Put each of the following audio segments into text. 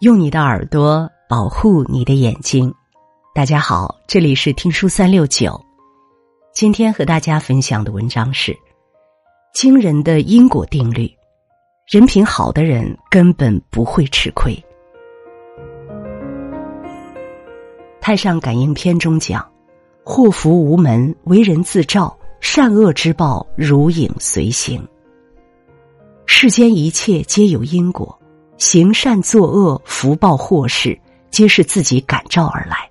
用你的耳朵保护你的眼睛。大家好，这里是听书三六九。今天和大家分享的文章是惊人的因果定律：人品好的人根本不会吃亏。《太上感应篇》中讲：“祸福无门，为人自照；善恶之报，如影随形。世间一切皆有因果。”行善作恶，福报祸事，皆是自己感召而来。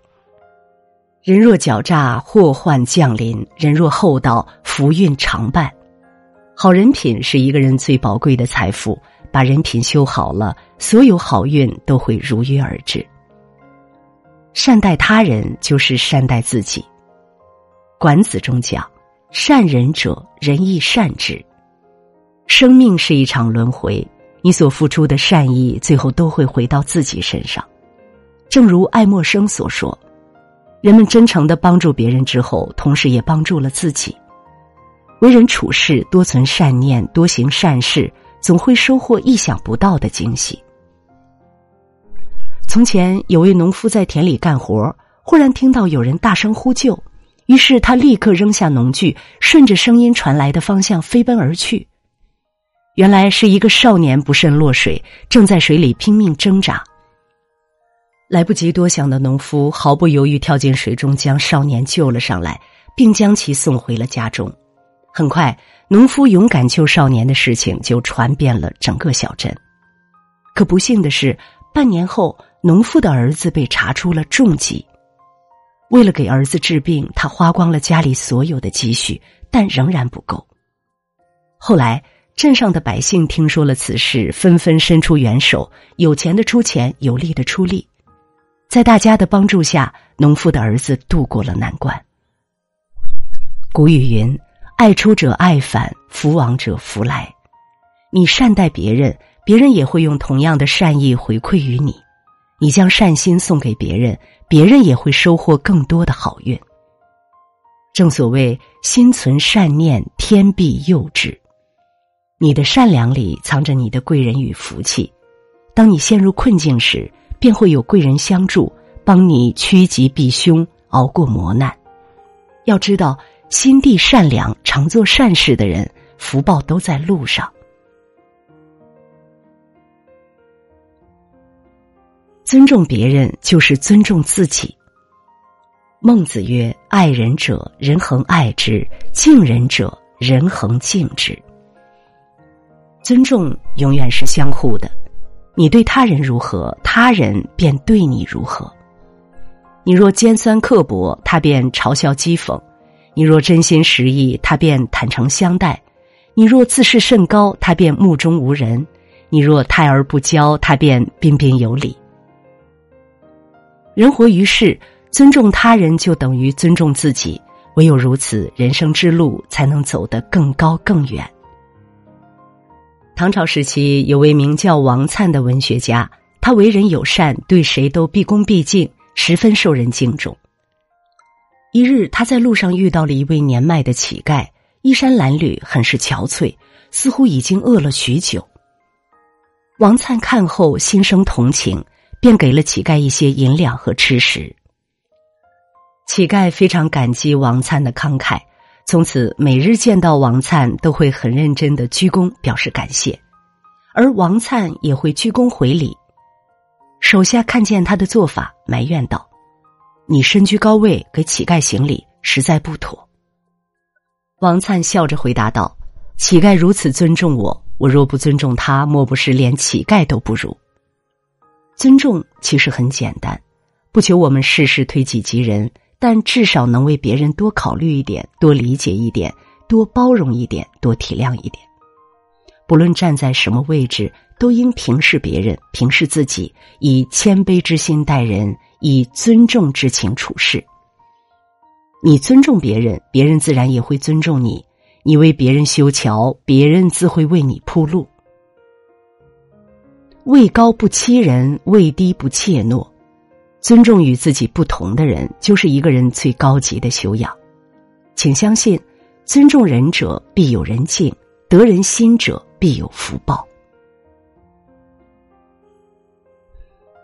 人若狡诈，祸患降临；人若厚道，福运常伴。好人品是一个人最宝贵的财富，把人品修好了，所有好运都会如约而至。善待他人，就是善待自己。管子中讲：“善人者，人亦善之。”生命是一场轮回。你所付出的善意，最后都会回到自己身上。正如爱默生所说：“人们真诚的帮助别人之后，同时也帮助了自己。为人处事多存善念，多行善事，总会收获意想不到的惊喜。”从前有位农夫在田里干活，忽然听到有人大声呼救，于是他立刻扔下农具，顺着声音传来的方向飞奔而去。原来是一个少年不慎落水，正在水里拼命挣扎。来不及多想的农夫毫不犹豫跳进水中，将少年救了上来，并将其送回了家中。很快，农夫勇敢救少年的事情就传遍了整个小镇。可不幸的是，半年后，农夫的儿子被查出了重疾。为了给儿子治病，他花光了家里所有的积蓄，但仍然不够。后来。镇上的百姓听说了此事，纷纷伸出援手，有钱的出钱，有力的出力。在大家的帮助下，农夫的儿子度过了难关。古语云：“爱出者爱返，福往者福来。”你善待别人，别人也会用同样的善意回馈于你；你将善心送给别人，别人也会收获更多的好运。正所谓“心存善念，天必佑之”。你的善良里藏着你的贵人与福气，当你陷入困境时，便会有贵人相助，帮你趋吉避凶，熬过磨难。要知道，心地善良、常做善事的人，福报都在路上。尊重别人就是尊重自己。孟子曰：“爱人者，人恒爱之；敬人者，人恒敬之。”尊重永远是相互的，你对他人如何，他人便对你如何。你若尖酸刻薄，他便嘲笑讥讽；你若真心实意，他便坦诚相待；你若自视甚高，他便目中无人；你若泰而不骄，他便彬彬有礼。人活于世，尊重他人就等于尊重自己，唯有如此，人生之路才能走得更高更远。唐朝时期，有位名叫王粲的文学家，他为人友善，对谁都毕恭毕敬，十分受人敬重。一日，他在路上遇到了一位年迈的乞丐，衣衫褴褛，很是憔悴，似乎已经饿了许久。王粲看后心生同情，便给了乞丐一些银两和吃食。乞丐非常感激王粲的慷慨。从此，每日见到王粲，都会很认真的鞠躬表示感谢，而王粲也会鞠躬回礼。手下看见他的做法，埋怨道：“你身居高位，给乞丐行礼，实在不妥。”王粲笑着回答道：“乞丐如此尊重我，我若不尊重他，莫不是连乞丐都不如？尊重其实很简单，不求我们事事推己及人。”但至少能为别人多考虑一点，多理解一点，多包容一点，多体谅一点。不论站在什么位置，都应平视别人，平视自己，以谦卑之心待人，以尊重之情处事。你尊重别人，别人自然也会尊重你；你为别人修桥，别人自会为你铺路。位高不欺人，位低不怯懦。尊重与自己不同的人，就是一个人最高级的修养。请相信，尊重人者必有人敬，得人心者必有福报。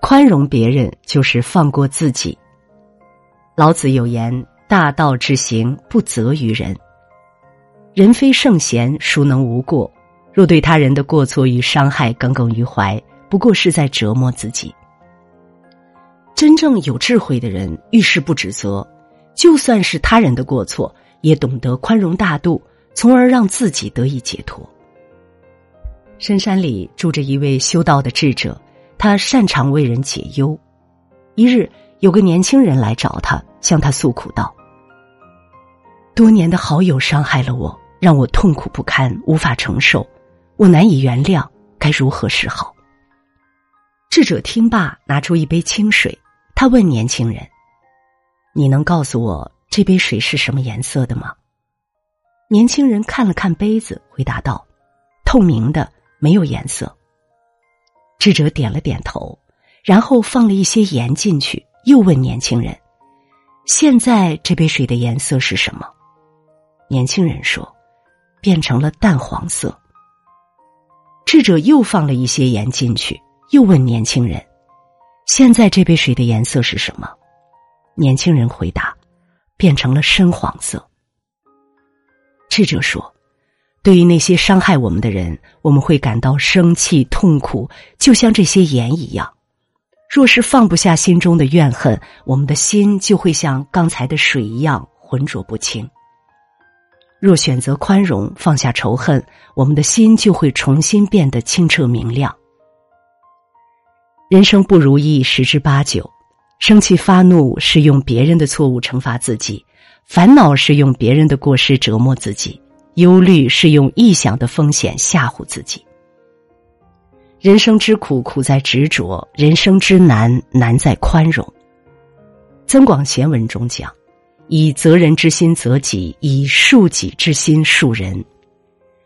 宽容别人就是放过自己。老子有言：“大道之行，不责于人。人非圣贤，孰能无过？若对他人的过错与伤害耿耿于怀，不过是在折磨自己。真正有智慧的人，遇事不指责，就算是他人的过错，也懂得宽容大度，从而让自己得以解脱。”深山里住着一位修道的智者，他擅长为人解忧。一日。有个年轻人来找他，向他诉苦道：“多年的好友伤害了我，让我痛苦不堪，无法承受，我难以原谅，该如何是好？”智者听罢，拿出一杯清水，他问年轻人：“你能告诉我这杯水是什么颜色的吗？”年轻人看了看杯子，回答道：“透明的，没有颜色。”智者点了点头，然后放了一些盐进去。又问年轻人：“现在这杯水的颜色是什么？”年轻人说：“变成了淡黄色。”智者又放了一些盐进去，又问年轻人：“现在这杯水的颜色是什么？”年轻人回答：“变成了深黄色。”智者说：“对于那些伤害我们的人，我们会感到生气、痛苦，就像这些盐一样。”若是放不下心中的怨恨，我们的心就会像刚才的水一样浑浊不清。若选择宽容，放下仇恨，我们的心就会重新变得清澈明亮。人生不如意十之八九，生气发怒是用别人的错误惩罚自己，烦恼是用别人的过失折磨自己，忧虑是用臆想的风险吓唬自己。人生之苦，苦在执着；人生之难，难在宽容。《增广贤文》中讲：“以责人之心责己，以恕己之心恕人。”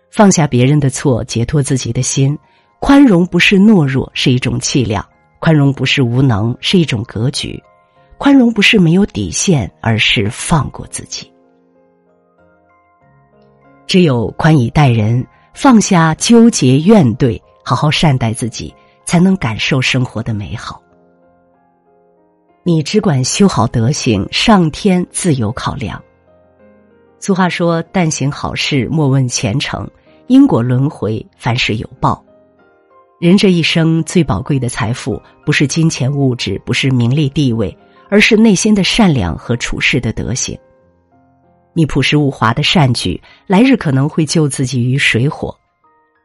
放下别人的错，解脱自己的心。宽容不是懦弱，是一种气量；宽容不是无能，是一种格局；宽容不是没有底线，而是放过自己。只有宽以待人，放下纠结怨怼。好好善待自己，才能感受生活的美好。你只管修好德行，上天自有考量。俗话说：“但行好事，莫问前程。因果轮回，凡事有报。”人这一生最宝贵的财富，不是金钱物质，不是名利地位，而是内心的善良和处事的德行。你朴实无华的善举，来日可能会救自己于水火。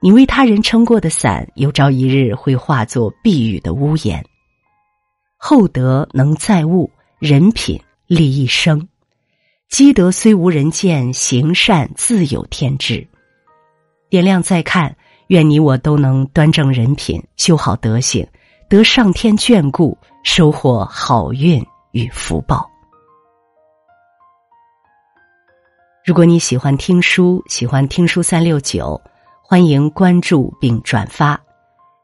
你为他人撑过的伞，有朝一日会化作避雨的屋檐。厚德能载物，人品立一生。积德虽无人见，行善自有天知。点亮再看，愿你我都能端正人品，修好德行，得上天眷顾，收获好运与福报。如果你喜欢听书，喜欢听书三六九。欢迎关注并转发，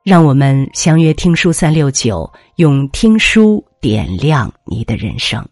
让我们相约听书三六九，用听书点亮你的人生。